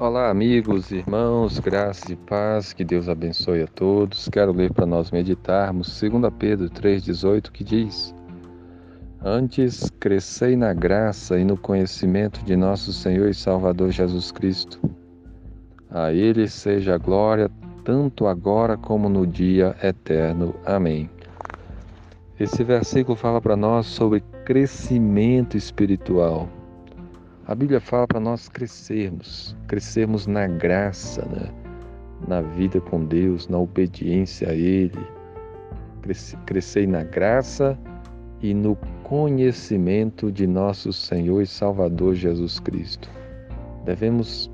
Olá, amigos, irmãos, graça e paz, que Deus abençoe a todos. Quero ler para nós meditarmos 2 Pedro 3,18 que diz: Antes crescei na graça e no conhecimento de nosso Senhor e Salvador Jesus Cristo. A Ele seja a glória, tanto agora como no dia eterno. Amém. Esse versículo fala para nós sobre crescimento espiritual. A Bíblia fala para nós crescermos, crescermos na graça, né? na vida com Deus, na obediência a Ele. Crescer na graça e no conhecimento de nosso Senhor e Salvador Jesus Cristo. Devemos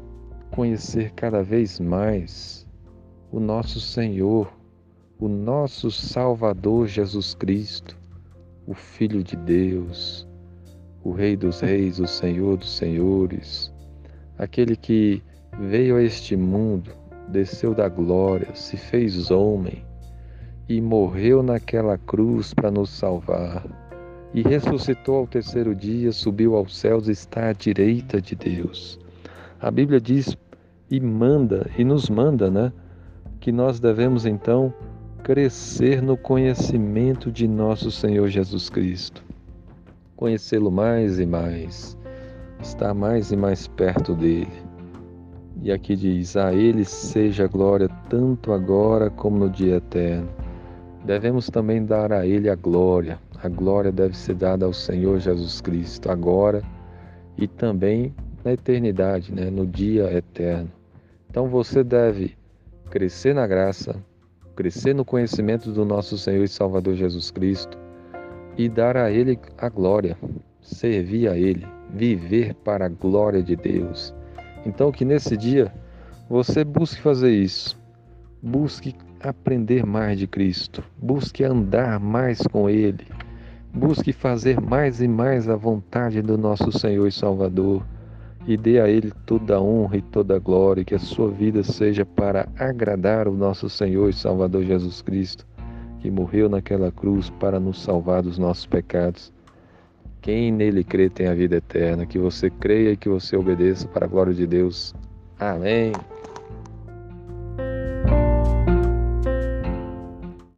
conhecer cada vez mais o nosso Senhor, o nosso Salvador Jesus Cristo, o Filho de Deus, o Rei dos Reis, o Senhor dos Senhores, aquele que veio a este mundo, desceu da glória, se fez homem e morreu naquela cruz para nos salvar. E ressuscitou ao terceiro dia, subiu aos céus e está à direita de Deus. A Bíblia diz e manda, e nos manda, né? Que nós devemos então crescer no conhecimento de nosso Senhor Jesus Cristo conhecê-lo mais e mais, estar mais e mais perto dele. E aqui diz: A ele seja glória tanto agora como no dia eterno. Devemos também dar a ele a glória. A glória deve ser dada ao Senhor Jesus Cristo agora e também na eternidade, né? no dia eterno. Então você deve crescer na graça, crescer no conhecimento do nosso Senhor e Salvador Jesus Cristo e dar a Ele a glória, servir a Ele, viver para a glória de Deus. Então, que nesse dia você busque fazer isso, busque aprender mais de Cristo, busque andar mais com Ele, busque fazer mais e mais a vontade do nosso Senhor e Salvador. E dê a Ele toda a honra e toda a glória, que a sua vida seja para agradar o nosso Senhor e Salvador Jesus Cristo que morreu naquela cruz para nos salvar dos nossos pecados. Quem nele crê tem a vida eterna. Que você creia e que você obedeça para a glória de Deus. Amém.